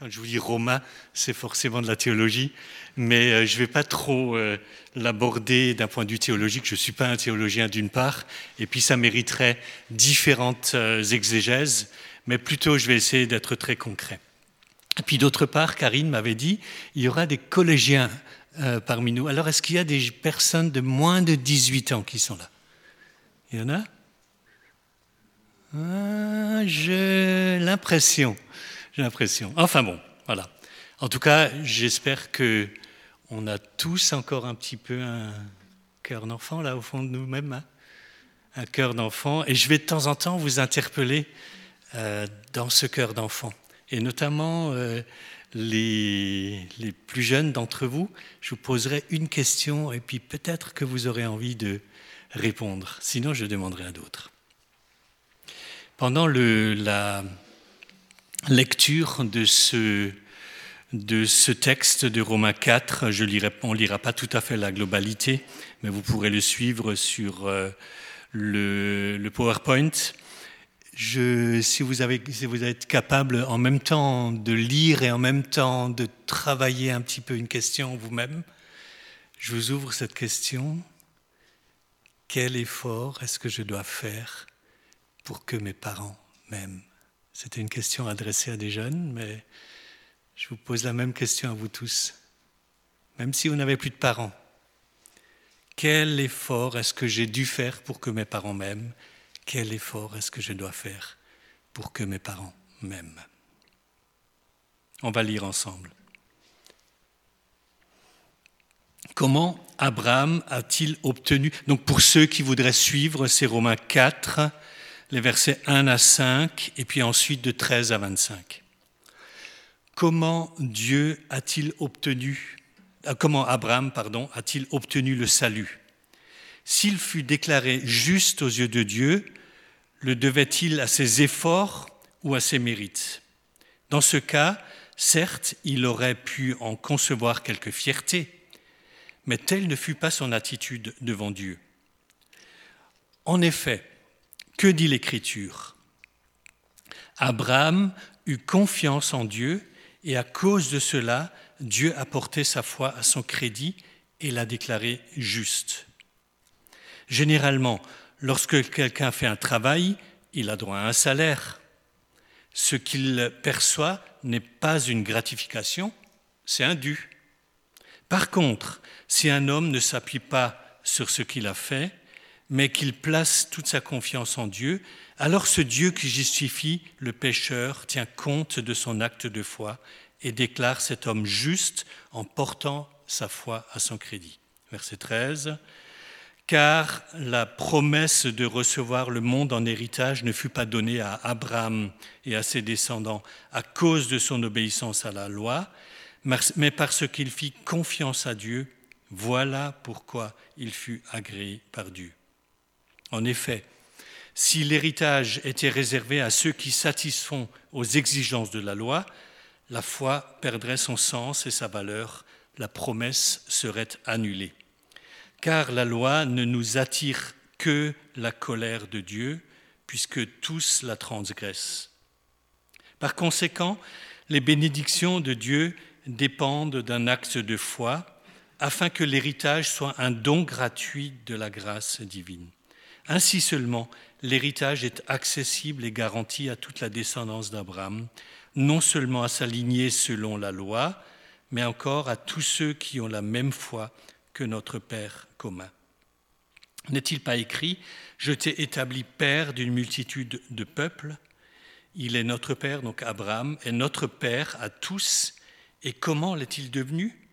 Quand je vous dis Romain, c'est forcément de la théologie, mais euh, je ne vais pas trop euh, l'aborder d'un point de vue théologique. Je ne suis pas un théologien d'une part, et puis ça mériterait différentes euh, exégèses, mais plutôt je vais essayer d'être très concret. Et puis d'autre part, Karine m'avait dit, il y aura des collégiens parmi nous. Alors est-ce qu'il y a des personnes de moins de 18 ans qui sont là? Il y en a? Ah, J'ai l'impression. L'impression. Enfin bon, voilà. En tout cas, j'espère que on a tous encore un petit peu un cœur d'enfant là au fond de nous-mêmes, hein. un cœur d'enfant. Et je vais de temps en temps vous interpeller euh, dans ce cœur d'enfant, et notamment euh, les, les, plus jeunes d'entre vous. Je vous poserai une question, et puis peut-être que vous aurez envie de répondre. Sinon, je demanderai à d'autres. Pendant le, la lecture de ce, de ce texte de Romains 4. Je lirai, on ne lira pas tout à fait la globalité, mais vous pourrez le suivre sur euh, le, le, PowerPoint. Je, si, vous avez, si vous êtes capable en même temps de lire et en même temps de travailler un petit peu une question vous-même, je vous ouvre cette question. Quel effort est-ce que je dois faire pour que mes parents m'aiment? C'était une question adressée à des jeunes, mais je vous pose la même question à vous tous. Même si vous n'avez plus de parents, quel effort est-ce que j'ai dû faire pour que mes parents m'aiment? Quel effort est-ce que je dois faire pour que mes parents m'aiment? On va lire ensemble. Comment Abraham a-t-il obtenu? Donc pour ceux qui voudraient suivre, c'est Romains 4, les versets 1 à 5 et puis ensuite de 13 à 25. Comment Dieu a-t-il obtenu, euh, comment Abraham, pardon, a-t-il obtenu le salut? S'il fut déclaré juste aux yeux de Dieu, le devait-il à ses efforts ou à ses mérites? Dans ce cas, certes, il aurait pu en concevoir quelque fierté, mais telle ne fut pas son attitude devant Dieu. En effet, que dit l'Écriture? Abraham eut confiance en Dieu et à cause de cela, Dieu a porté sa foi à son crédit et l'a déclaré juste. Généralement, lorsque quelqu'un fait un travail, il a droit à un salaire. Ce qu'il perçoit n'est pas une gratification, c'est un dû. Par contre, si un homme ne s'appuie pas sur ce qu'il a fait, mais qu'il place toute sa confiance en Dieu, alors ce Dieu qui justifie le pécheur tient compte de son acte de foi et déclare cet homme juste en portant sa foi à son crédit. Verset 13. Car la promesse de recevoir le monde en héritage ne fut pas donnée à Abraham et à ses descendants à cause de son obéissance à la loi, mais parce qu'il fit confiance à Dieu. Voilà pourquoi il fut agréé par Dieu. En effet, si l'héritage était réservé à ceux qui satisfont aux exigences de la loi, la foi perdrait son sens et sa valeur, la promesse serait annulée. Car la loi ne nous attire que la colère de Dieu, puisque tous la transgressent. Par conséquent, les bénédictions de Dieu dépendent d'un acte de foi, afin que l'héritage soit un don gratuit de la grâce divine. Ainsi seulement, l'héritage est accessible et garanti à toute la descendance d'Abraham, non seulement à sa lignée selon la loi, mais encore à tous ceux qui ont la même foi que notre Père commun. N'est-il pas écrit Je t'ai établi Père d'une multitude de peuples Il est notre Père, donc Abraham, est notre Père à tous. Et comment l'est-il devenu?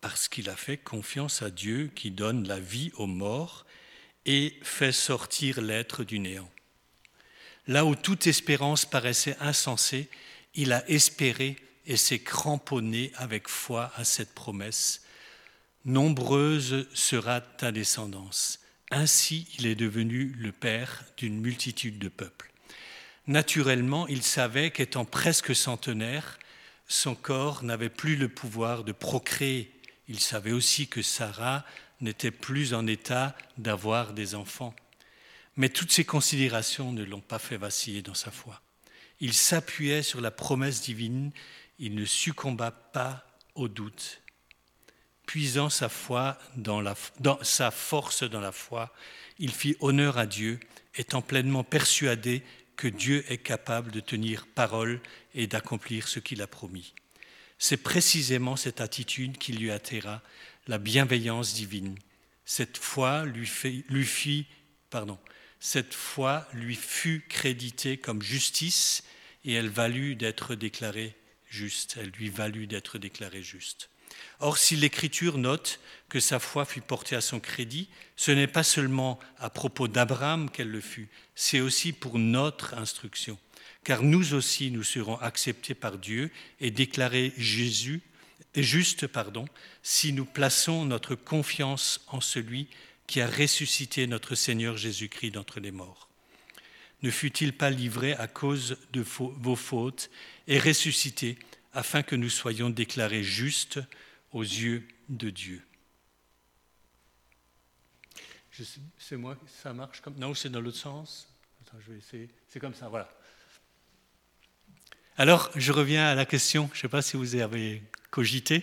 Parce qu'il a fait confiance à Dieu qui donne la vie aux morts et fait sortir l'être du néant. Là où toute espérance paraissait insensée, il a espéré et s'est cramponné avec foi à cette promesse. Nombreuse sera ta descendance. Ainsi il est devenu le père d'une multitude de peuples. Naturellement, il savait qu'étant presque centenaire, son corps n'avait plus le pouvoir de procréer. Il savait aussi que Sarah n'était plus en état d'avoir des enfants. Mais toutes ces considérations ne l'ont pas fait vaciller dans sa foi. Il s'appuyait sur la promesse divine, il ne succomba pas au doute. Puisant sa, foi dans, sa force dans la foi, il fit honneur à Dieu, étant pleinement persuadé que Dieu est capable de tenir parole et d'accomplir ce qu'il a promis. C'est précisément cette attitude qui lui attira la bienveillance divine. Cette foi lui, fit, pardon, cette foi lui fut créditée comme justice et elle valut d'être déclarée juste. Elle lui valut d'être déclarée juste. Or, si l'Écriture note que sa foi fut portée à son crédit, ce n'est pas seulement à propos d'Abraham qu'elle le fut, c'est aussi pour notre instruction. Car nous aussi, nous serons acceptés par Dieu et déclarés Jésus, juste pardon, si nous plaçons notre confiance en celui qui a ressuscité notre Seigneur Jésus-Christ d'entre les morts. Ne fut-il pas livré à cause de vos fautes et ressuscité afin que nous soyons déclarés justes aux yeux de Dieu? C'est moi, ça marche comme. Non, c'est dans l'autre sens? Attends, je vais essayer. C'est comme ça, voilà. Alors, je reviens à la question, je ne sais pas si vous avez cogité.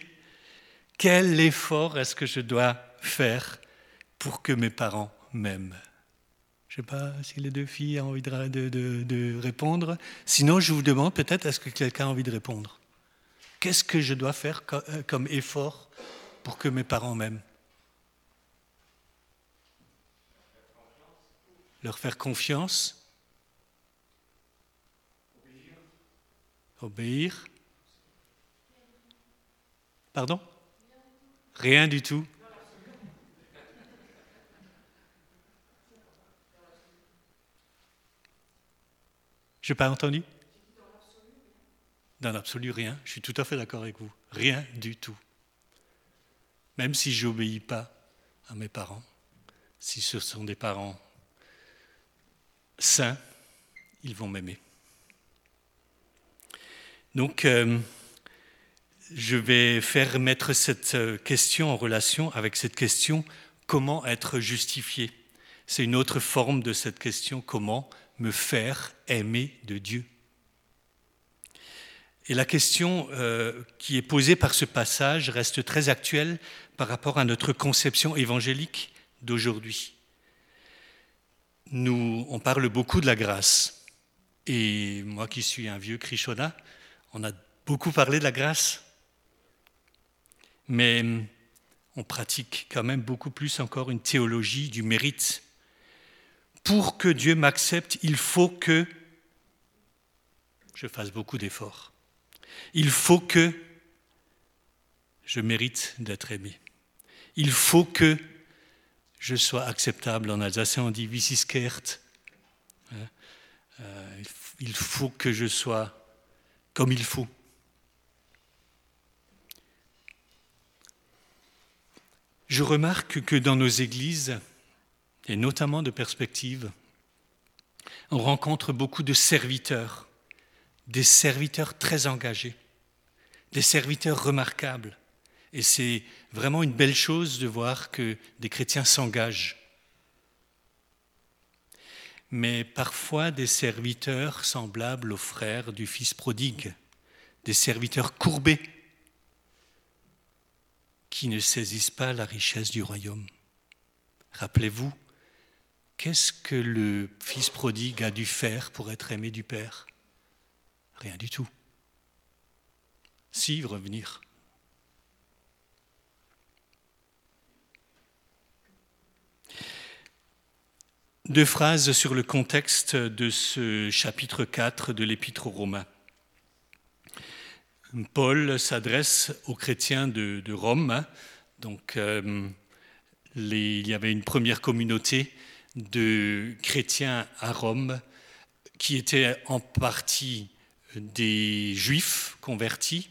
Quel effort est-ce que je dois faire pour que mes parents m'aiment? Je ne sais pas si les deux filles ont envie de, répondre. Sinon, je vous demande peut-être, est-ce que quelqu'un a envie de répondre? Qu'est-ce que je dois faire euh, comme effort pour que mes parents m'aiment? Leur faire confiance? Obéir Pardon? Rien du tout. Je n'ai pas entendu? Dans l'absolu, rien. Je suis tout à fait d'accord avec vous. Rien du tout. Même si je n'obéis pas à mes parents, si ce sont des parents saints, ils vont m'aimer. Donc, euh, je vais faire mettre cette euh, question en relation avec cette question comment être justifié? C'est une autre forme de cette question comment me faire aimer de Dieu. Et la question euh, qui est posée par ce passage reste très actuelle par rapport à notre conception évangélique d'aujourd'hui. Nous, on parle beaucoup de la grâce. Et moi qui suis un vieux Krishona, on a beaucoup parlé de la grâce. Mais on pratique quand même beaucoup plus encore une théologie du mérite. Pour que Dieu m'accepte, il faut que je fasse beaucoup d'efforts. Il faut que je mérite d'être aimé. Il faut que je sois acceptable. En alsacien, on dit wissiskeert. Hein? Euh, il faut que je sois comme il faut. Je remarque que dans nos églises, et notamment de perspective, on rencontre beaucoup de serviteurs des serviteurs très engagés, des serviteurs remarquables. Et c'est vraiment une belle chose de voir que des chrétiens s'engagent. Mais parfois des serviteurs semblables aux frères du Fils prodigue, des serviteurs courbés qui ne saisissent pas la richesse du royaume. Rappelez-vous, qu'est-ce que le Fils prodigue a dû faire pour être aimé du Père? Rien du tout. Si, revenir. Deux phrases sur le contexte de ce chapitre 4 de l'Épître aux Romains. Paul s'adresse aux chrétiens de, Rome. Hein. Donc, euh, il y avait une première communauté de chrétiens à Rome qui était en partie des juifs convertis,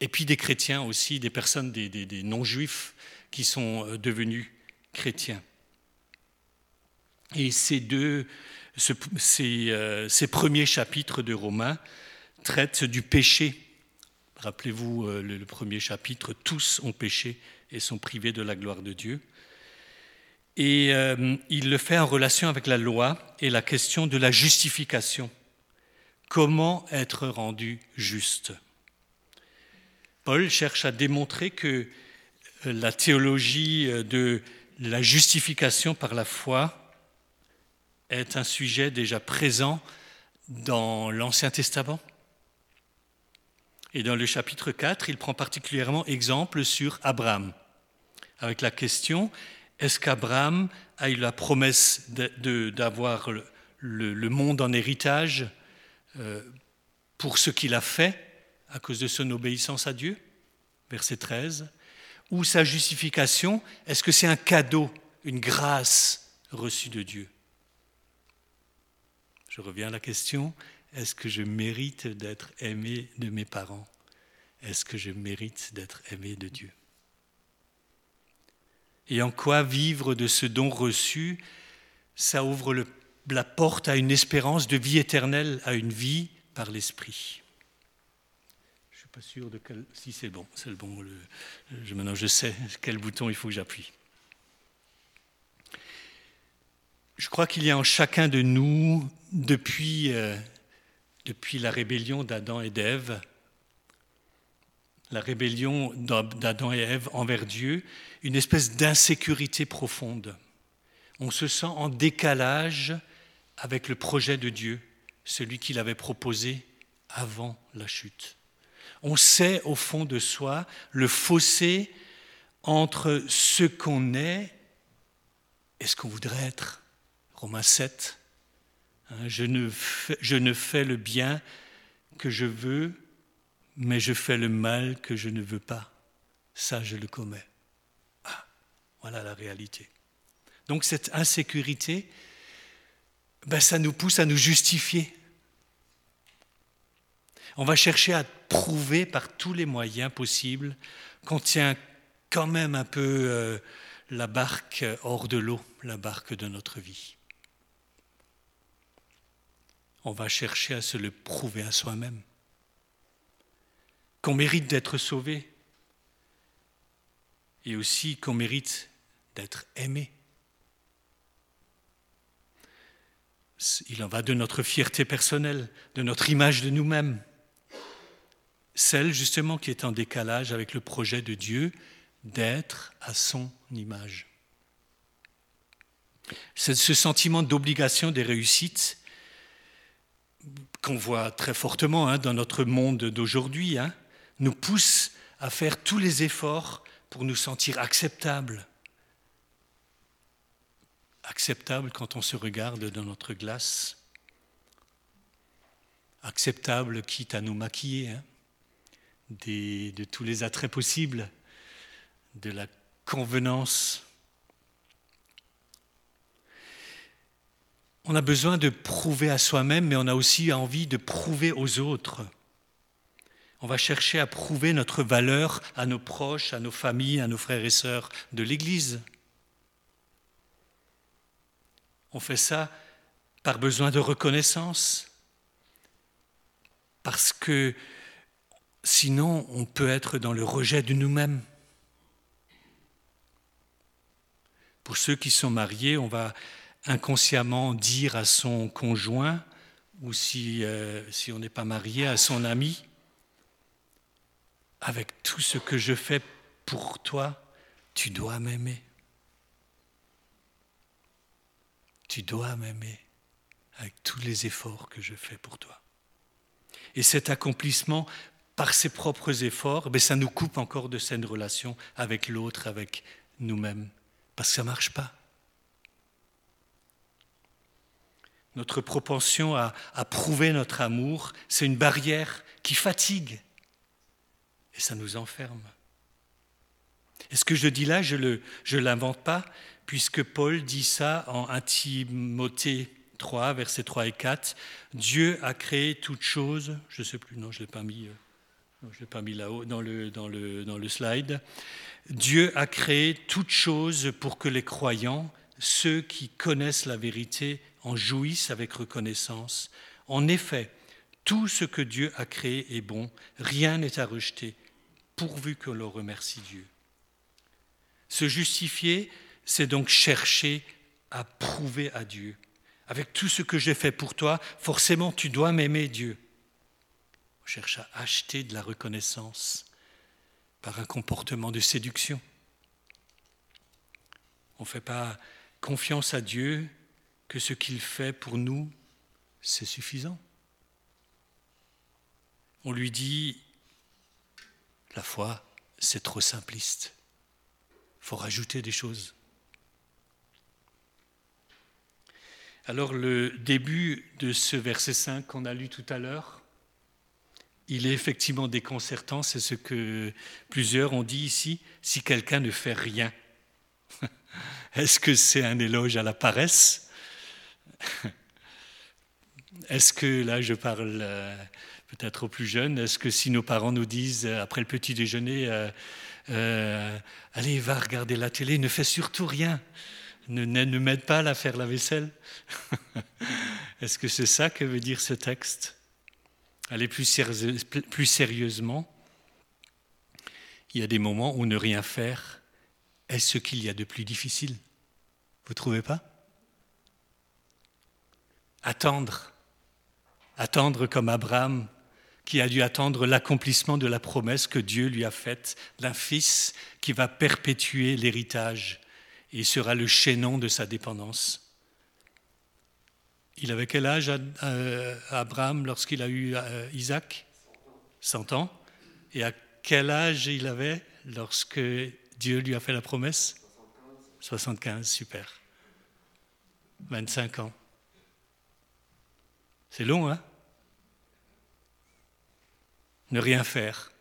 et puis des chrétiens aussi, des personnes, des, non-juifs qui sont euh, devenus chrétiens. Et ces deux, euh, ces, premiers chapitres de Romains traitent du péché. Rappelez-vous euh, le, premier chapitre, tous ont péché et sont privés de la gloire de Dieu. Et il le fait en relation avec la loi et la question de la justification. Comment être rendu juste? Paul cherche à démontrer que euh, la théologie euh, de la justification par la foi est un sujet déjà présent dans l'Ancien Testament. Et dans le chapitre 4, il prend particulièrement exemple sur Abraham, avec la question, est-ce qu'Abraham a eu la promesse d'avoir le, monde en héritage euh, pour ce qu'il a fait à cause de son obéissance à Dieu? Verset 13. Ou sa justification, est-ce que c'est un cadeau, une grâce reçue de Dieu? Je reviens à la question, est-ce que je mérite d'être aimé de mes parents? Est-ce que je mérite d'être aimé de Dieu? Et en quoi vivre de ce don reçu, ça ouvre la porte à une espérance de vie éternelle, à une vie par l'Esprit? Je ne suis pas sûr de quel... Si c'est bon, c'est le bon. Je, maintenant, je sais quel bouton il faut que j'appuie. Je crois qu'il y a en chacun de nous, depuis euh, depuis la rébellion d'Adam et d'Ève, la rébellion d'Adam et Ève envers Dieu, une espèce d'insécurité profonde. On se sent en décalage avec le projet de Dieu, celui qu'il avait proposé avant la chute. On sait au fond de soi le fossé entre ce qu'on est et ce qu'on voudrait être. Romains 7, Hein, je ne, fais, je ne fais le bien que je veux, mais je fais le mal que je ne veux pas. Ça, je le commets. Ah, voilà la réalité. Donc cette insécurité, ben, ça nous pousse à nous justifier. On va chercher à prouver par tous les moyens possibles qu'on tient quand même un peu euh, la barque hors de l'eau, la barque de notre vie on va chercher à se le prouver à soi-même. Qu'on mérite d'être sauvé et aussi qu'on mérite d'être aimé. Il en va de notre fierté personnelle, de notre image de nous-mêmes, celle justement qui est en décalage avec le projet de Dieu d'être à son image. C'est ce sentiment d'obligation des réussites qu'on voit très fortement hein, dans notre monde d'aujourd'hui, hein, nous pousse à faire tous les efforts pour nous sentir acceptables. Acceptables quand on se regarde dans notre glace. Acceptables quitte à nous maquiller hein, de tous les attraits possibles, de la convenance On a besoin de prouver à soi-même, mais on a aussi envie de prouver aux autres. On va chercher à prouver notre valeur à nos proches, à nos familles, à nos frères et sœurs de l'Église. On fait ça par besoin de reconnaissance, parce que sinon on peut être dans le rejet de nous-mêmes. Pour ceux qui sont mariés, on va inconsciemment dire à son conjoint, ou si, euh, si on n'est pas marié, à son ami, avec tout ce que je fais pour toi, tu dois m'aimer. Tu dois m'aimer avec tous les efforts que je fais pour toi. Et cet accomplissement, par ses propres efforts, ben ça nous coupe encore de cette relation avec l'autre, avec nous-mêmes, parce que ça ne marche pas. Notre propension à, prouver notre amour, c'est une barrière qui fatigue et ça nous enferme. Et ce que je dis là, je ne l'invente pas, puisque Paul dit ça en 1 Timothée 3, versets 3 et 4. Dieu a créé toutes choses, je ne sais plus, non, je ne l'ai pas mis, euh, mis là-haut dans le, dans, le, dans le slide. Dieu a créé toutes choses pour que les croyants, ceux qui connaissent la vérité, en jouissent avec reconnaissance. En effet, tout ce que Dieu a créé est bon, rien n'est à rejeter, pourvu que l'on remercie Dieu. Se justifier, c'est donc chercher à prouver à Dieu. Avec tout ce que j'ai fait pour toi, forcément tu dois m'aimer Dieu. On cherche à acheter de la reconnaissance par un comportement de séduction. On ne fait pas confiance à Dieu que ce qu'il fait pour nous, c'est suffisant. On lui dit, la foi, c'est trop simpliste. Il faut rajouter des choses. Alors le début de ce verset 5 qu'on a lu tout à l'heure, il est effectivement déconcertant, c'est ce que plusieurs ont dit ici, si quelqu'un ne fait rien. Est-ce que c'est un éloge à la paresse? Est-ce que, là je parle euh, peut-être aux plus jeunes, est-ce que si nos parents nous disent euh, après le petit déjeuner, euh, allez, va regarder la télé, ne fais surtout rien, ne, m'aide pas à faire la vaisselle. Est-ce que c'est ça que veut dire ce texte? Allez plus, plus sérieusement, il y a des moments où ne rien faire est ce qu'il y a de plus difficile. Vous ne trouvez pas? Attendre. Attendre comme Abraham, qui a dû attendre l'accomplissement de la promesse que Dieu lui a faite d'un fils qui va perpétuer l'héritage et sera le chaînon de sa dépendance. Il avait quel âge euh, Abraham lorsqu'il a eu euh, Isaac? 100 ans. Et à quel âge il avait lorsque Dieu lui a fait la promesse? 75, super. 25 ans. C'est long, hein? Ne rien faire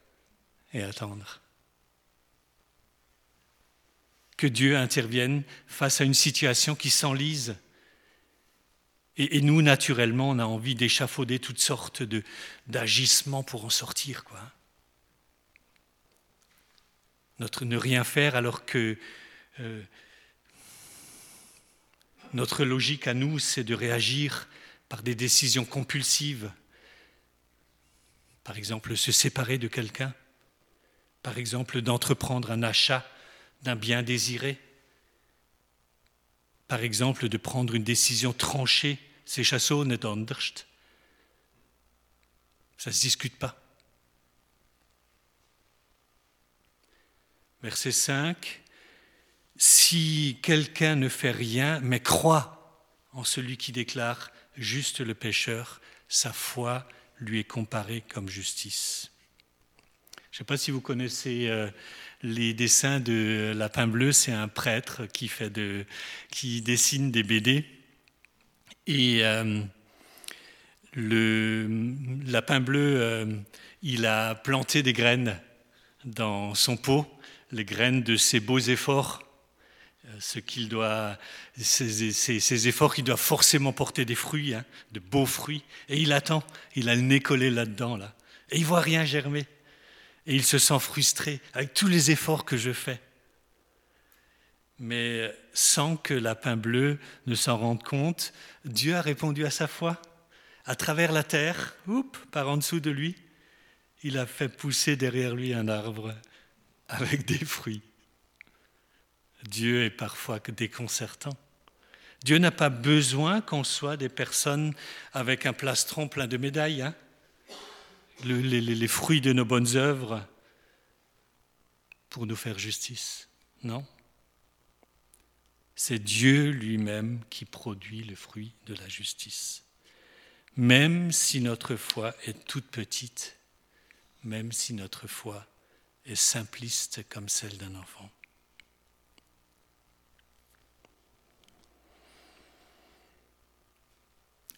et attendre. Que Dieu intervienne face à une situation qui s'enlise et, nous, naturellement, on a envie d'échafauder toutes sortes d'agissements pour en sortir. Quoi. Notre ne rien faire alors que euh, notre logique à nous, c'est de réagir par des décisions compulsives. Par exemple, se séparer de quelqu'un. Par exemple, d'entreprendre un achat d'un bien désiré. Par exemple, de prendre une décision tranchée c'est chassons net. Ça ne se discute pas. Verset 5. Si quelqu'un ne fait rien, mais croit en celui qui déclare juste le pécheur, sa foi lui est comparée comme justice. Je ne sais pas si vous connaissez euh, les dessins de Lapin Bleu, c'est un prêtre qui, fait de, qui dessine des BD. Et euh, le lapin bleu, euh, il a planté des graines dans son pot, les graines de ses beaux efforts, ce qu'il doit, ces, efforts qui doivent forcément porter des fruits, hein, de beaux fruits. Et il attend, il a le nez collé là-dedans, là. Et il voit rien germer. Et il se sent frustré avec tous les efforts que je fais mais sans que Lapin Bleu ne s'en rende compte, Dieu a répondu à sa foi. À travers la terre, oups, par en dessous de lui, il a fait pousser derrière lui un arbre avec des fruits. Dieu est parfois déconcertant. Dieu n'a pas besoin qu'on soit des personnes avec un plastron plein de médailles. Hein. les fruits de nos bonnes œuvres pour nous faire justice. Non c'est Dieu lui-même qui produit le fruit de la justice. Même si notre foi est toute petite, même si notre foi est simpliste comme celle d'un enfant.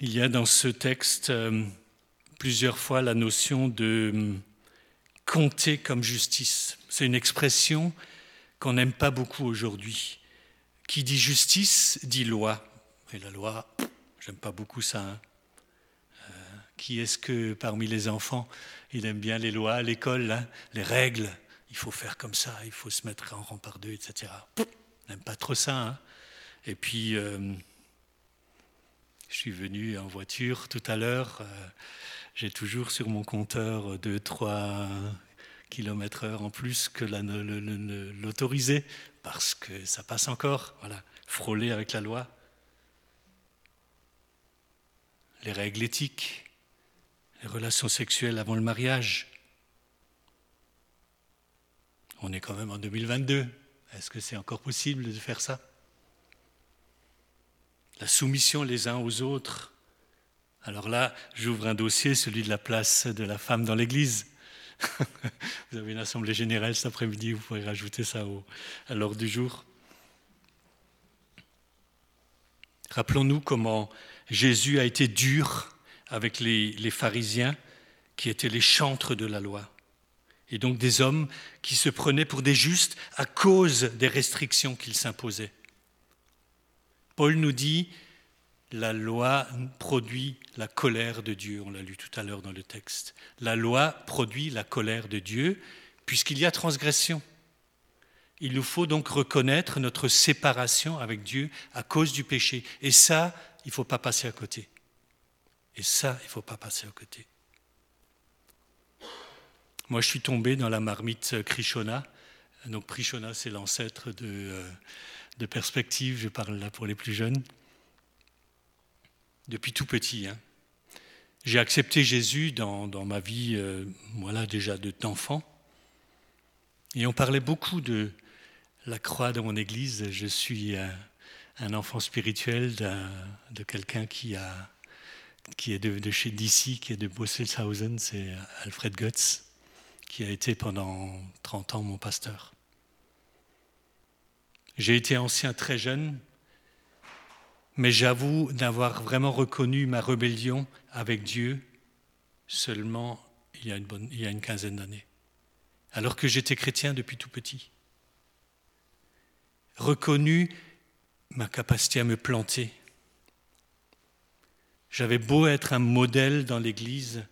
Il y a dans ce texte euh, plusieurs fois la notion de euh, compter comme justice. C'est une expression qu'on n'aime pas beaucoup aujourd'hui. Qui dit justice dit loi. Et la loi, j'aime pas beaucoup ça. Hein. Euh, qui est-ce que parmi les enfants, il aime bien les lois à l'école, hein, les règles? Il faut faire comme ça, il faut se mettre en rang par deux, etc. N'aime pas trop ça. Hein. Et puis, je suis venu en voiture tout à l'heure. Euh, j'ai toujours sur mon compteur 2-3 km heure en plus que l'autorisé parce que ça passe encore, voilà, frôler avec la loi. Les règles éthiques, les relations sexuelles avant le mariage. On est quand même en 2022. Est-ce que c'est encore possible de faire ça? La soumission les uns aux autres. Alors là, j'ouvre un dossier, celui de la place de la femme dans l'Église. vous avez une assemblée générale cet après-midi, vous pourrez rajouter ça à l'ordre du jour. Rappelons-nous comment Jésus a été dur avec les, les pharisiens qui étaient les chantres de la loi et donc des hommes qui se prenaient pour des justes à cause des restrictions qu'ils s'imposaient. Paul nous dit, la loi produit la colère de Dieu, on l'a lu tout à l'heure dans le texte. La loi produit la colère de Dieu puisqu'il y a transgression. Il nous faut donc reconnaître notre séparation avec Dieu à cause du péché. Et ça, il ne faut pas passer à côté. Et ça, il ne faut pas passer à côté. Moi, je suis tombé dans la marmite Krishona. Donc, Krishona, c'est l'ancêtre de, euh, de Perspective, je parle là pour les plus jeunes. Depuis tout petit. Hein. J'ai accepté Jésus dans, ma vie, euh, voilà, déjà d'enfant. Et on parlait beaucoup de la croix dans mon église. Je suis un, enfant spirituel de quelqu'un qui, qui est de, chez DC, qui est de Bosselshausen, c'est Alfred Götz qui a été pendant 30 ans mon pasteur. J'ai été ancien très jeune, mais j'avoue d'avoir vraiment reconnu ma rébellion avec Dieu seulement il y a une, quinzaine d'années, alors que j'étais chrétien depuis tout petit. Reconnu ma capacité à me planter. J'avais beau être un modèle dans l'Église,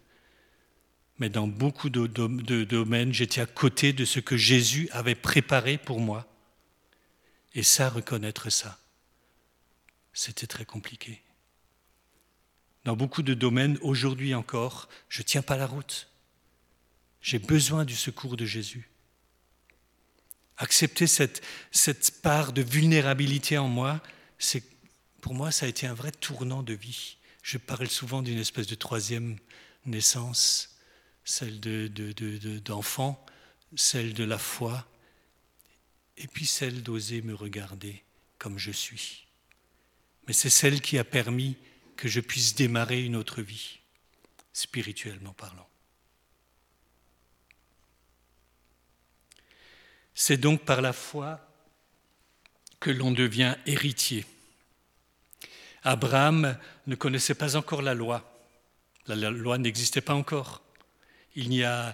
mais dans beaucoup de, domaines, j'étais à côté de ce que Jésus avait préparé pour moi. Et ça, reconnaître ça, c'était très compliqué. Dans beaucoup de domaines, aujourd'hui encore, je ne tiens pas la route. J'ai besoin du secours de Jésus. Accepter cette, cette part de vulnérabilité en moi, c'est, pour moi, ça a été un vrai tournant de vie. Je parle souvent d'une espèce de troisième naissance celle d'enfant, de, celle de la foi, et puis celle d'oser me regarder comme je suis. Mais c'est celle qui a permis que je puisse démarrer une autre vie, spirituellement parlant. C'est donc par la foi que l'on devient héritier. Abraham ne connaissait pas encore la loi. La loi n'existait pas encore. Euh,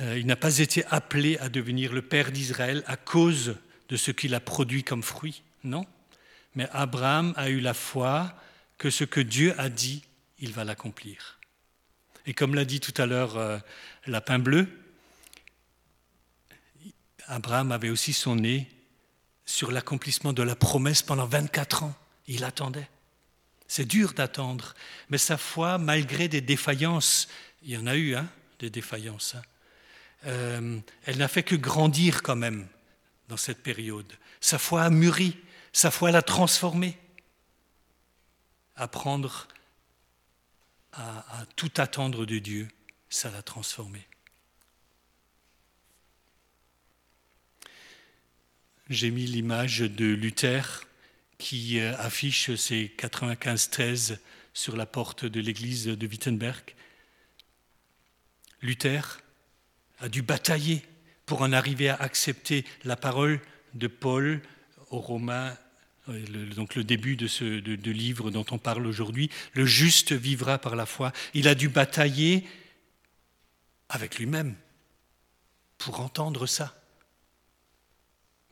il n'a pas été appelé à devenir le père d'Israël à cause de ce qu'il a produit comme fruit, non. Mais Abraham a eu la foi que ce que Dieu a dit, il va l'accomplir. Et comme l'a dit tout à l'heure euh, Lapin Bleu, Abraham avait aussi son nez sur l'accomplissement de la promesse pendant 24 ans. Il attendait. C'est dur d'attendre, mais sa foi, malgré des défaillances, il y en a eu, hein, des défaillances. Hein. Euh, elle n'a fait que grandir quand même dans cette période. Sa foi a mûri, sa foi l'a transformée. Apprendre à, à tout attendre de Dieu, ça l'a transformée. J'ai mis l'image de Luther qui euh, affiche ses 95 thèses sur la porte de l'église de Wittenberg. Luther a dû batailler pour en arriver à accepter la parole de Paul aux Romains, euh, donc le début de ce livre dont on parle aujourd'hui. Le juste vivra par la foi. Il a dû batailler avec lui-même pour entendre ça.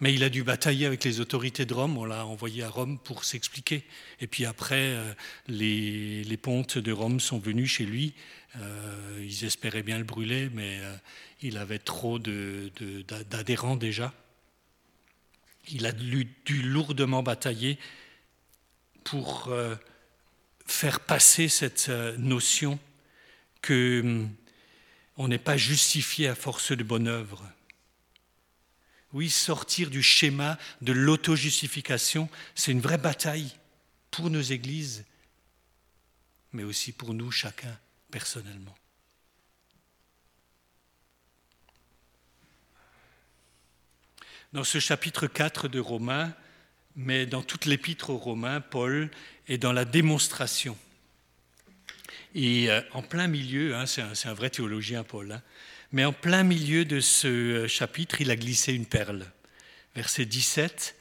Mais il a dû batailler avec les autorités de Rome, on l'a envoyé à Rome pour s'expliquer. Et puis après, euh, les, les, pontes de Rome sont venus chez lui. Euh, ils espéraient bien le brûler, mais euh, il avait trop d'adhérents déjà. Il a dû, lourdement batailler pour faire passer cette notion que hum, on n'est pas justifié à force de bonne œuvre oui, sortir du schéma de l'auto-justification, c'est une vraie bataille pour nos églises, mais aussi pour nous, chacun, personnellement. dans ce chapitre 4 de Romains, mais dans toute l'épître aux Romains, Paul est dans la démonstration. Et euh, en plein milieu, hein, c'est un, vrai théologien, Paul, hein, mais en plein milieu de ce euh, chapitre, il a glissé une perle. Verset 17,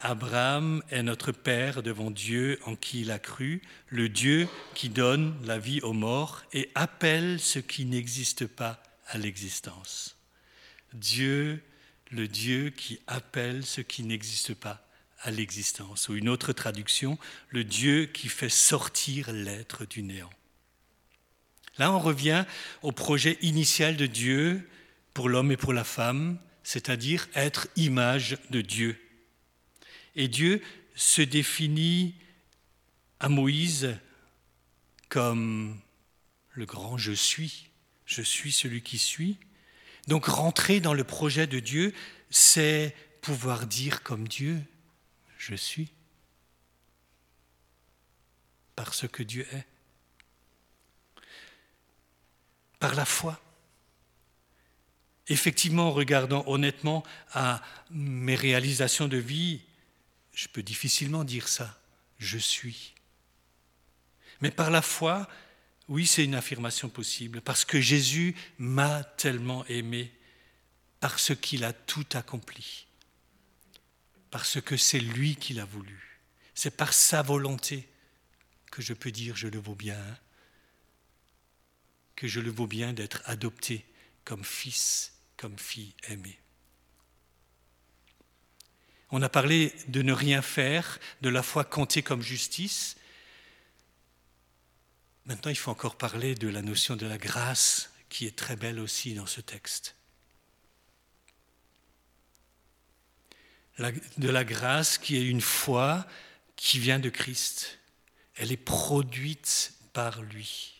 Abraham est notre Père devant Dieu en qui il a cru, le Dieu qui donne la vie aux morts et appelle ce qui n'existe pas à l'existence. Dieu, le Dieu qui appelle ce qui n'existe pas à l'existence. Ou une autre traduction, le Dieu qui fait sortir l'être du néant. Là, on revient au projet initial de Dieu pour l'homme et pour la femme, c'est-à-dire être image de Dieu. Et Dieu se définit à Moïse comme le grand je suis, je suis celui qui suis. Donc rentrer dans le projet de Dieu, c'est pouvoir dire comme Dieu, je suis, parce que Dieu est. Par la foi. Effectivement, en regardant honnêtement à mes réalisations de vie, je peux difficilement dire ça, je suis. Mais par la foi, oui, c'est une affirmation possible, parce que Jésus m'a tellement aimé, parce qu'il a tout accompli, parce que c'est lui qui l'a voulu. C'est par sa volonté que je peux dire je le vaux bien, que je le vaux bien d'être adopté comme fils, comme fille aimée. On a parlé de ne rien faire, de la foi compter comme justice. Maintenant, il faut encore parler de la notion de la grâce, qui est très belle aussi dans ce texte. de la grâce qui est une foi qui vient de Christ. Elle est produite par lui.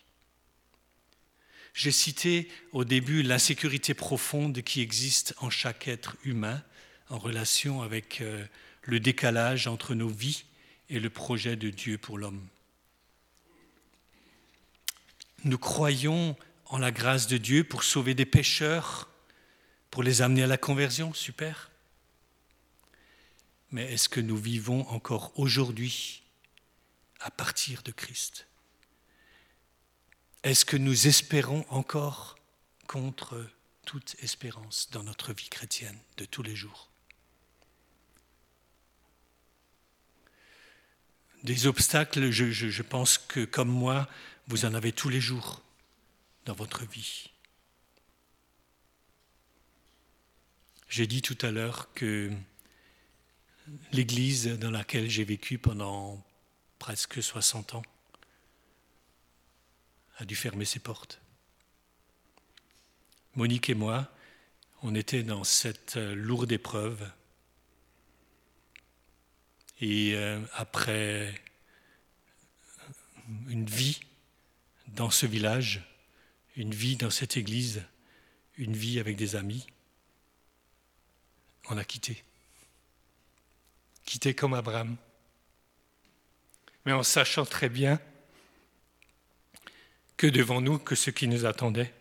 J'ai cité au début l'insécurité profonde qui existe en chaque être humain en relation avec euh, le décalage entre nos vies et le projet de Dieu pour l'homme. Nous croyons en la grâce de Dieu pour sauver des pécheurs, pour les amener à la conversion, super. Mais est-ce que nous vivons encore aujourd'hui à partir de Christ? Est-ce que nous espérons encore contre toute espérance dans notre vie chrétienne de tous les jours? Des obstacles, je, pense que comme moi, vous en avez tous les jours dans votre vie. J'ai dit tout à l'heure que l'église dans laquelle j'ai vécu pendant presque 60 ans a dû fermer ses portes. Monique et moi, on était dans cette lourde épreuve et euh, après une vie dans ce village, une vie dans cette église, une vie avec des amis, on a quitté. Quitté comme Abraham. Mais en sachant très bien que devant nous, que ce qui nous attendait,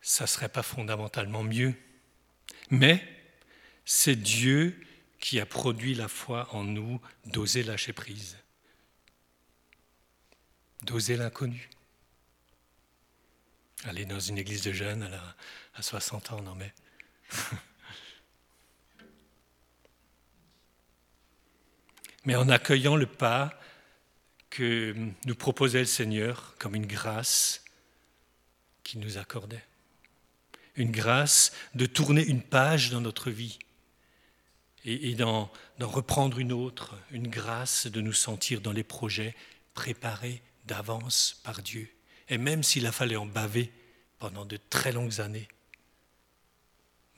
ça ne serait pas fondamentalement mieux. Mais c'est Dieu qui a produit la foi en nous d'oser lâcher prise, d'oser l'inconnu. Aller dans une église de jeunes à, à 60 ans, non mais. mais en accueillant le pas que nous proposait le Seigneur comme une grâce qu'il nous accordait. Une grâce de tourner une page dans notre vie, et, d'en reprendre une autre, une grâce de nous sentir dans les projets préparés d'avance par Dieu. Et même s'il a fallu en baver pendant de très longues années,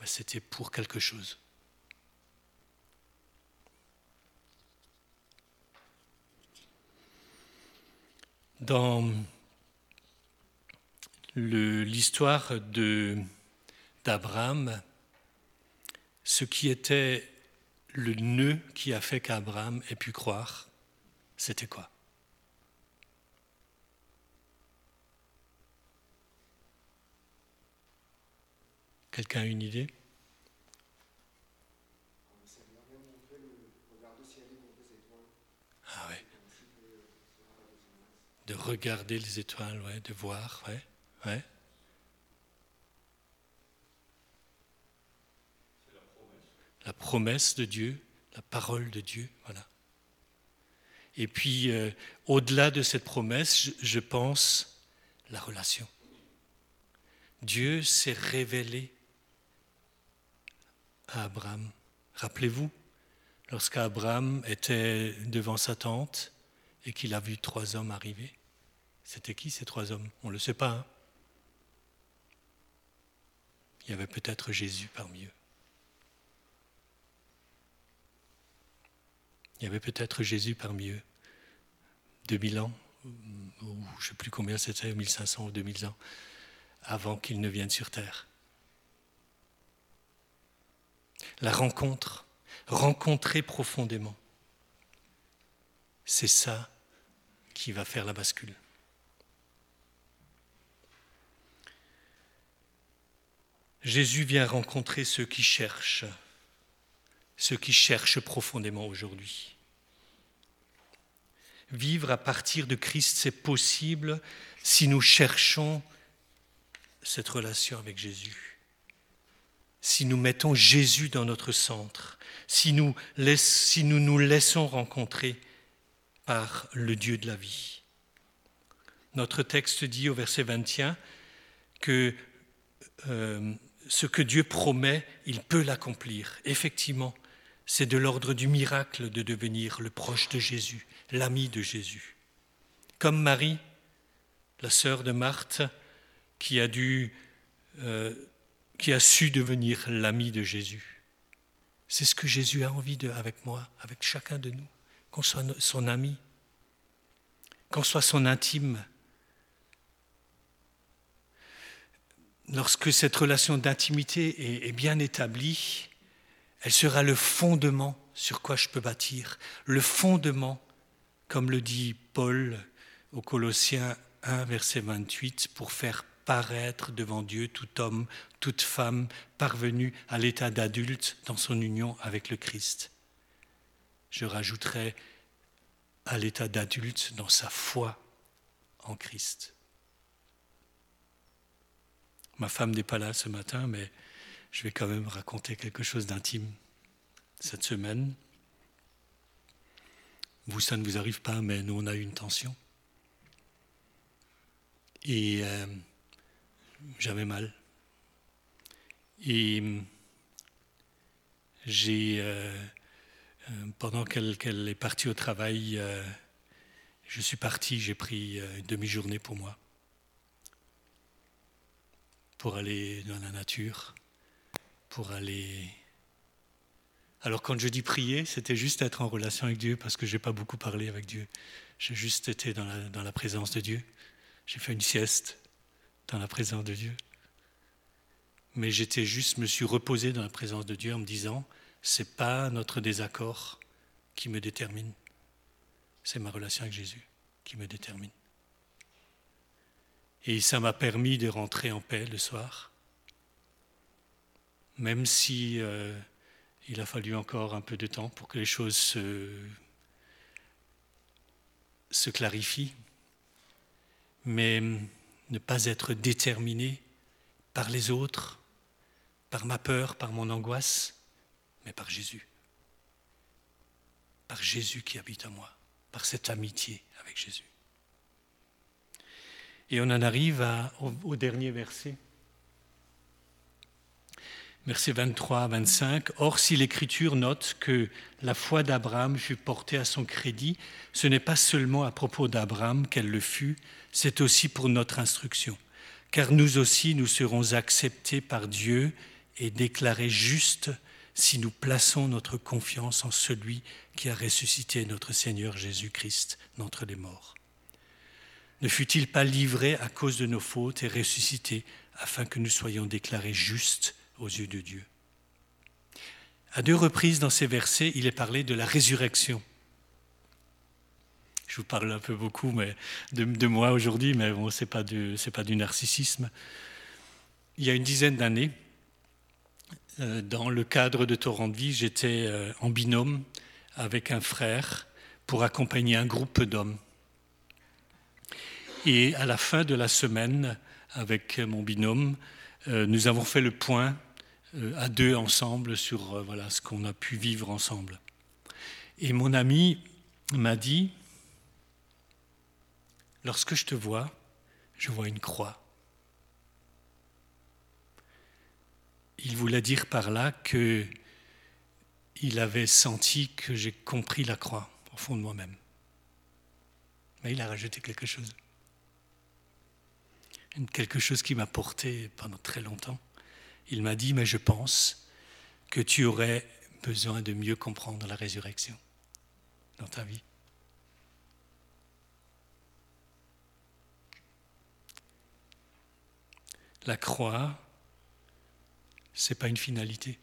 c'était pour quelque chose. Dans l'histoire d'Abraham, ce qui était le nœud qui a fait qu'Abraham ait pu croire, c'était quoi? Quelqu'un a une idée? Regarder les étoiles, ouais, de voir, ouais, ouais. La promesse de Dieu, la parole de Dieu, voilà. Et puis, euh, au-delà de cette promesse, je, pense la relation. Dieu s'est révélé à Abraham. Rappelez-vous, lorsqu'Abraham était devant sa tente et qu'il a vu trois hommes arriver. C'était qui ces trois hommes? On ne le sait pas. Hein? Il y avait peut-être Jésus parmi eux. Il y avait peut-être Jésus parmi eux. 2000 ans, ou je ne sais plus combien c'était, 1500 ou 2000 ans, avant qu'il ne vienne sur terre. La rencontre, rencontrer profondément, c'est ça qui va faire la bascule. Jésus vient rencontrer ceux qui cherchent, ceux qui cherchent profondément aujourd'hui. Vivre à partir de Christ, c'est possible si nous cherchons cette relation avec Jésus. Si nous mettons Jésus dans notre centre, si nous, nous laissons rencontrer par le Dieu de la vie. Notre texte dit au verset 21 que euh, ce que Dieu promet, il peut l'accomplir. Effectivement, c'est de l'ordre du miracle de devenir le proche de Jésus, l'ami de Jésus. Comme Marie, la sœur de Marthe, qui a, dû, euh, qui a su devenir l'ami de Jésus. C'est ce que Jésus a envie de avec moi, avec chacun de nous, qu'on soit son ami, qu'on soit son intime. Lorsque cette relation d'intimité est bien établie, elle sera le fondement sur quoi je peux bâtir, le fondement, comme le dit Paul aux Colossiens 1, verset 28, pour faire paraître devant Dieu tout homme, toute femme parvenu à l'état d'adulte dans son union avec le Christ. Je rajouterai à l'état d'adulte dans sa foi en Christ. Ma femme n'est pas là ce matin, mais je vais quand même raconter quelque chose d'intime cette semaine. Vous, ça ne vous arrive pas, mais nous, on a eu une tension. Et euh, j'avais mal. Et j'ai, euh, euh, pendant qu'elle est partie au travail, je suis parti, j'ai pris une demi-journée pour moi, pour aller dans la nature pour aller... Alors quand je dis prier, c'était juste être en relation avec Dieu, parce que je n'ai pas beaucoup parlé avec Dieu. J'ai juste été dans la, présence de Dieu. J'ai fait une sieste dans la présence de Dieu. Mais j'étais juste, me suis reposé dans la présence de Dieu en me disant, c'est pas notre désaccord qui me détermine, c'est ma relation avec Jésus qui me détermine. Et ça m'a permis de rentrer en paix le soir même si euh, il a fallu encore un peu de temps pour que les choses se, se clarifient, mais ne pas être déterminé par les autres, par ma peur, par mon angoisse, mais par Jésus. Par Jésus qui habite en moi, par cette amitié avec Jésus. Et on en arrive au dernier verset. Versets 23 à 25. Or, si l'Écriture note que la foi d'Abraham fut portée à son crédit, ce n'est pas seulement à propos d'Abraham qu'elle le fut, c'est aussi pour notre instruction. Car nous aussi, nous serons acceptés par Dieu et déclarés justes si nous plaçons notre confiance en celui qui a ressuscité notre Seigneur Jésus-Christ d'entre les morts. Ne fut-il pas livré à cause de nos fautes et ressuscité afin que nous soyons déclarés justes aux yeux de Dieu? À deux reprises dans ces versets, il est parlé de la résurrection. Je vous parle un peu beaucoup mais de, moi aujourd'hui, mais bon, ce n'est pas, pas, du narcissisme. Il y a une dizaine d'années, euh, dans le cadre de Torrent de Vie, j'étais euh, en binôme avec un frère pour accompagner un groupe d'hommes. Et à la fin de la semaine, avec mon binôme, euh, nous avons fait le point euh, à deux ensemble sur voilà, ce qu'on a pu vivre ensemble. Et mon ami m'a dit, lorsque je te vois, je vois une croix. Il voulait dire par là que il avait senti que j'ai compris la croix au fond de moi-même. Mais il a rajouté quelque chose. Quelque chose qui m'a porté pendant très longtemps. Il m'a dit, mais je pense que tu aurais besoin de mieux comprendre la résurrection dans ta vie. La croix, ce n'est pas une finalité.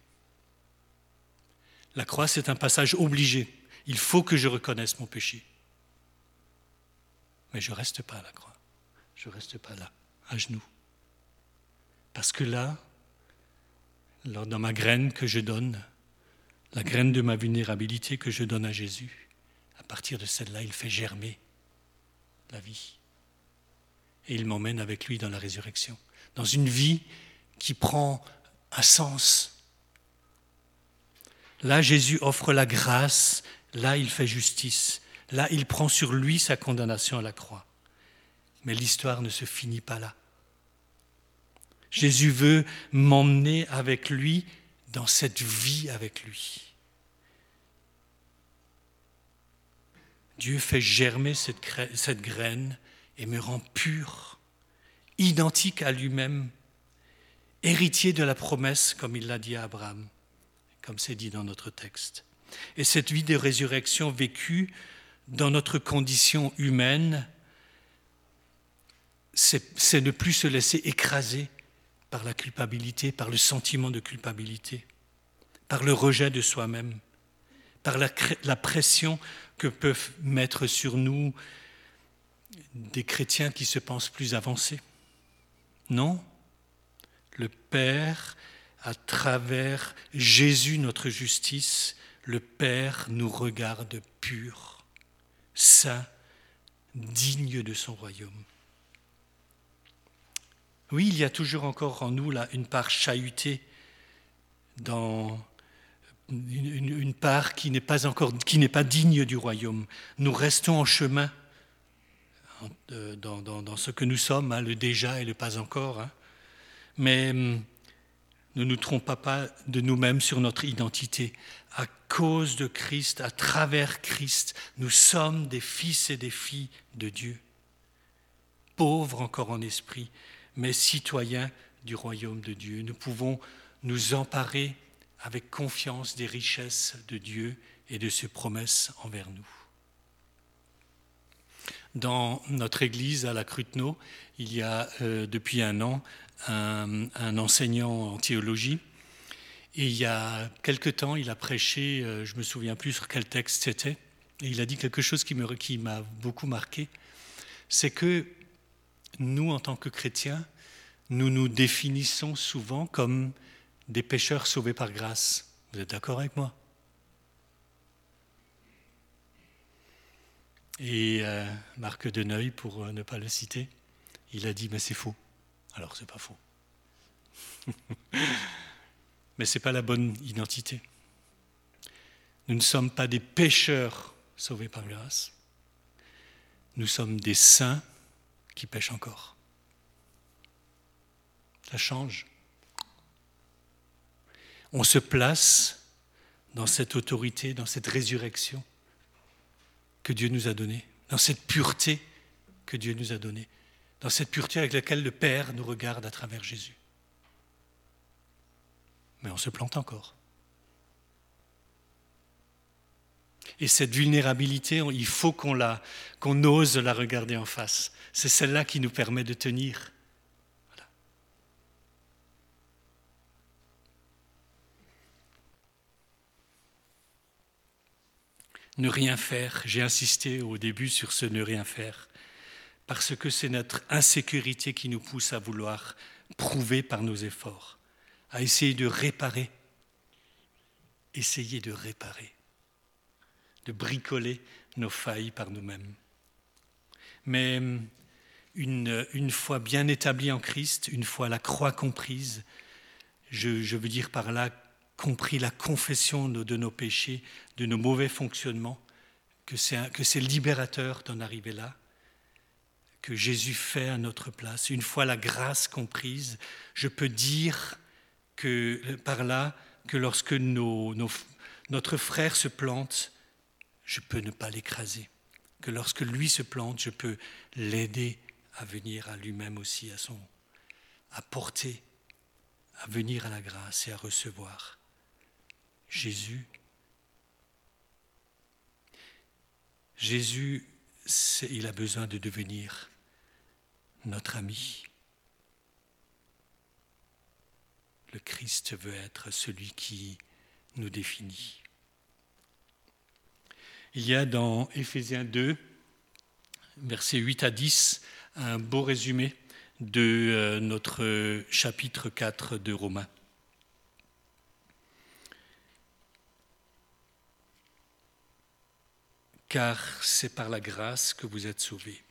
La croix, c'est un passage obligé. Il faut que je reconnaisse mon péché. Mais je ne reste pas à la croix. Je ne reste pas là, à genoux. Parce que là, dans ma graine que je donne, la graine de ma vulnérabilité que je donne à Jésus, à partir de celle-là, il fait germer la vie. Et il m'emmène avec lui dans la résurrection, dans une vie qui prend un sens. Là, Jésus offre la grâce, là, il fait justice, là, il prend sur lui sa condamnation à la croix. Mais l'histoire ne se finit pas là. Jésus veut m'emmener avec lui dans cette vie avec lui. Dieu fait germer cette, graine et me rend pur, identique à lui-même, héritier de la promesse, comme il l'a dit à Abraham, comme c'est dit dans notre texte. Et cette vie de résurrection vécue dans notre condition humaine, c'est ne plus se laisser écraser par la culpabilité, par le sentiment de culpabilité, par le rejet de soi-même, par la, la pression que peuvent mettre sur nous des chrétiens qui se pensent plus avancés. Non, le Père, à travers Jésus notre justice, le Père nous regarde pur, saint, digne de son royaume. Oui, il y a toujours encore en nous là une part chahutée dans une, part qui n'est pas encore, qui n'est pas digne du royaume. Nous restons en chemin euh, dans, ce que nous sommes, hein, le déjà et le pas encore. Hein. Mais hum, ne nous trompons pas de nous-mêmes sur notre identité. À cause de Christ, à travers Christ, nous sommes des fils et des filles de Dieu, pauvres encore en esprit, mais citoyens du royaume de Dieu. Nous pouvons nous emparer avec confiance des richesses de Dieu et de ses promesses envers nous. Dans notre église à la Cruteno, il y a euh, depuis un an un, enseignant en théologie. Et il y a quelque temps, il a prêché, euh, je ne me souviens plus sur quel texte c'était, et il a dit quelque chose qui m'a beaucoup marqué. C'est que nous, en tant que chrétiens, nous nous définissons souvent comme des pécheurs sauvés par grâce. Vous êtes d'accord avec moi? Et euh, Marc Deneuil, pour euh, ne pas le citer, il a dit Mais c'est faux. Alors c'est pas faux. Mais ce n'est pas la bonne identité. Nous ne sommes pas des pécheurs sauvés par grâce. Nous sommes des saints qui pêchent encore. Ça change on se place dans cette autorité, dans cette résurrection que Dieu nous a donnée, dans cette pureté que Dieu nous a donnée, dans cette pureté avec laquelle le Père nous regarde à travers Jésus. Mais on se plante encore. Et cette vulnérabilité, il faut qu'on qu'on ose la regarder en face. C'est celle-là qui nous permet de tenir. ne rien faire. J'ai insisté au début sur ce ne rien faire, parce que c'est notre insécurité qui nous pousse à vouloir prouver par nos efforts, à essayer de réparer, essayer de réparer, de bricoler nos failles par nous-mêmes. Mais une, une bien établie en Christ, une fois la croix comprise, je, veux dire par là compris la confession de, nos péchés, de nos mauvais fonctionnements, que c'est libérateur d'en arriver là, que Jésus fait à notre place. Une fois la grâce comprise, je peux dire que par là que lorsque nos, notre frère se plante, je peux ne pas l'écraser. Que lorsque lui se plante, je peux l'aider à venir à lui-même aussi, à son, à porter, à venir à la grâce et à recevoir. Jésus Jésus, il a besoin de devenir notre ami. Le Christ veut être celui qui nous définit. Il y a dans Éphésiens 2, versets 8 à 10, un beau résumé de euh, notre chapitre 4 de Romains. car c'est par la grâce que vous êtes sauvés,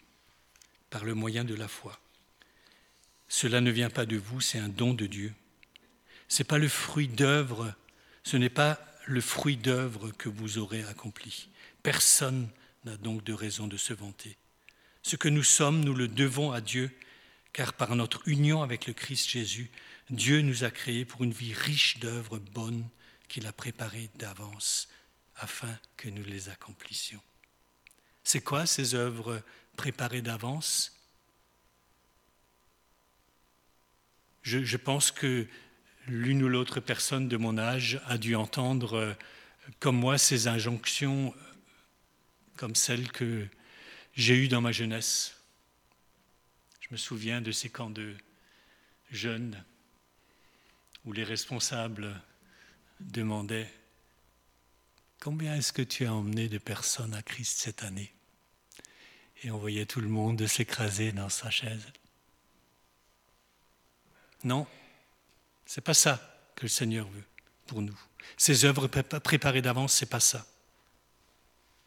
par le moyen de la foi. Cela ne vient pas de vous, c'est un don de Dieu. Ce n'est pas le fruit d'œuvre, ce n'est pas le fruit d'œuvre que vous aurez accompli. Personne n'a donc de raison de se vanter. Ce que nous sommes, nous le devons à Dieu, car par notre union avec le Christ Jésus, Dieu nous a créés pour une vie riche d'œuvres bonnes qu'il a préparées d'avance afin que nous les accomplissions. C'est quoi ces œuvres préparées d'avance? Je, pense que l'une ou l'autre personne de mon âge a dû entendre, euh, comme moi, ces injonctions euh, comme celles que j'ai eues dans ma jeunesse. Je me souviens de ces camps de jeunes où les responsables demandaient Combien est-ce que tu as emmené de personnes à Christ cette année? Et on voyait tout le monde s'écraser dans sa chaise. Non, c'est pas ça que le Seigneur veut pour nous. Ces œuvres préparées d'avance, c'est pas ça.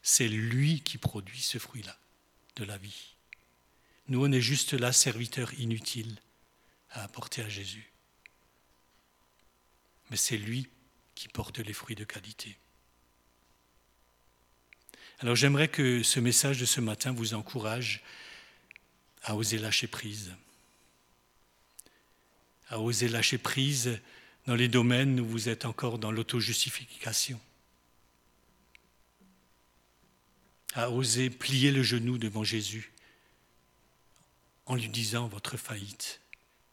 C'est lui qui produit ce fruit-là de la vie. Nous, on est juste là, serviteurs inutiles à apporter à Jésus. Mais c'est lui qui porte les fruits de qualité. Alors j'aimerais que ce message de ce matin vous encourage à oser lâcher prise, à oser lâcher prise dans les domaines où vous êtes encore dans l'auto-justification, à oser plier le genou devant Jésus en lui disant votre faillite,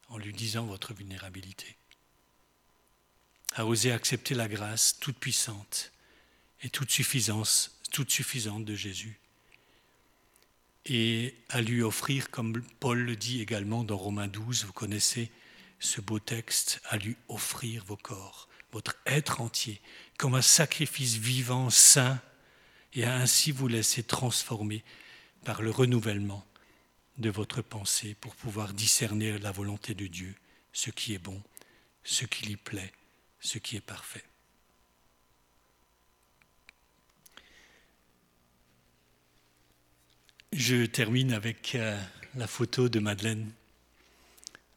en lui disant votre vulnérabilité, à oser accepter la grâce toute puissante et toute suffisance toute suffisante de Jésus. Et à lui offrir, comme Paul le dit également dans Romains 12, vous connaissez ce beau texte, à lui offrir vos corps, votre être entier, comme un sacrifice vivant, saint, et à ainsi vous laisser transformer par le renouvellement de votre pensée pour pouvoir discerner la volonté de Dieu, ce qui est bon, ce qui lui plaît, ce qui est parfait. Je termine avec euh, la photo de Madeleine.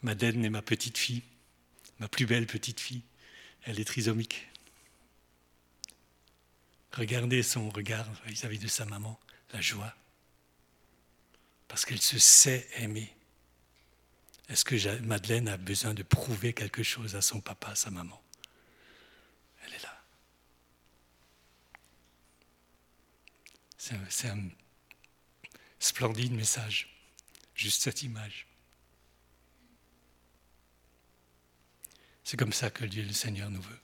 Madeleine est ma petite fille, ma plus belle petite fille. Elle est trisomique. Regardez son regard vis-à-vis de sa maman, la joie. Parce qu'elle se sait aimer. Est-ce que Madeleine a besoin de prouver quelque chose à son papa, à sa maman? Elle est là. C'est un Splendide message, juste cette image. C'est comme ça que Dieu le Seigneur nous veut.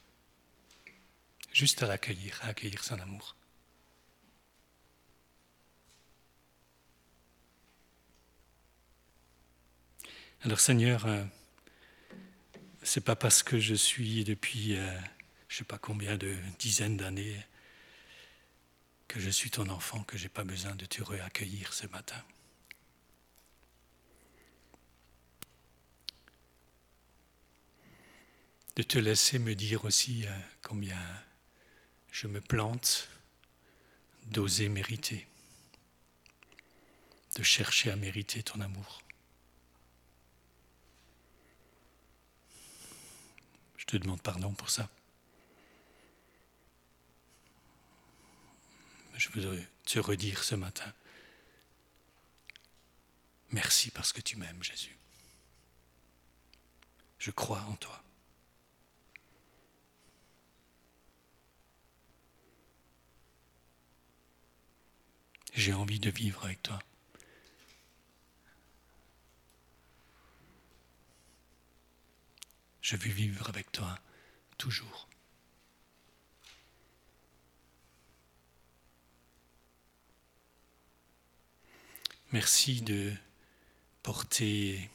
Juste à l'accueillir, à accueillir son amour. Alors Seigneur, euh, c'est pas parce que je suis depuis euh, je sais pas combien de dizaines d'années que je suis ton enfant, que je n'ai pas besoin de te réaccueillir ce matin. De te laisser me dire aussi euh, combien je me plante d'oser mériter, de chercher à mériter ton amour. Je te demande pardon pour ça. Je voudrais te redire ce matin, merci parce que tu m'aimes Jésus. Je crois en toi. J'ai envie de vivre avec toi. Je veux vivre avec toi toujours. Merci de porter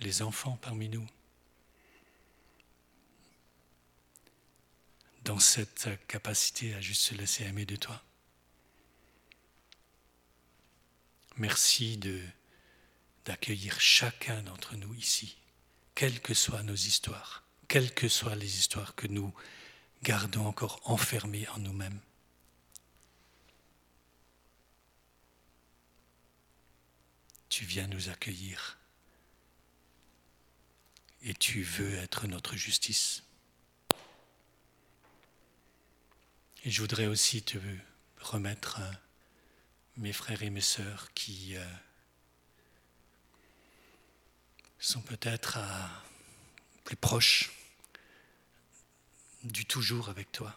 les enfants parmi nous dans cette capacité à juste se laisser aimer de toi. Merci de, d'accueillir chacun d'entre nous ici, quelles que soient nos histoires, quelles que soient les histoires que nous gardons encore enfermées en nous-mêmes. Tu viens nous accueillir et tu veux être notre justice. Et je voudrais aussi te remettre mes frères et mes sœurs qui euh, sont peut-être plus proches du toujours avec toi.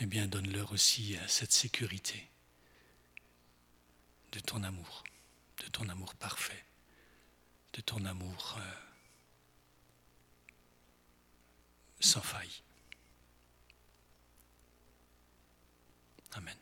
Eh bien, donne-leur aussi euh, cette sécurité de ton amour, de ton amour parfait, de ton amour euh, sans faille. 아멘.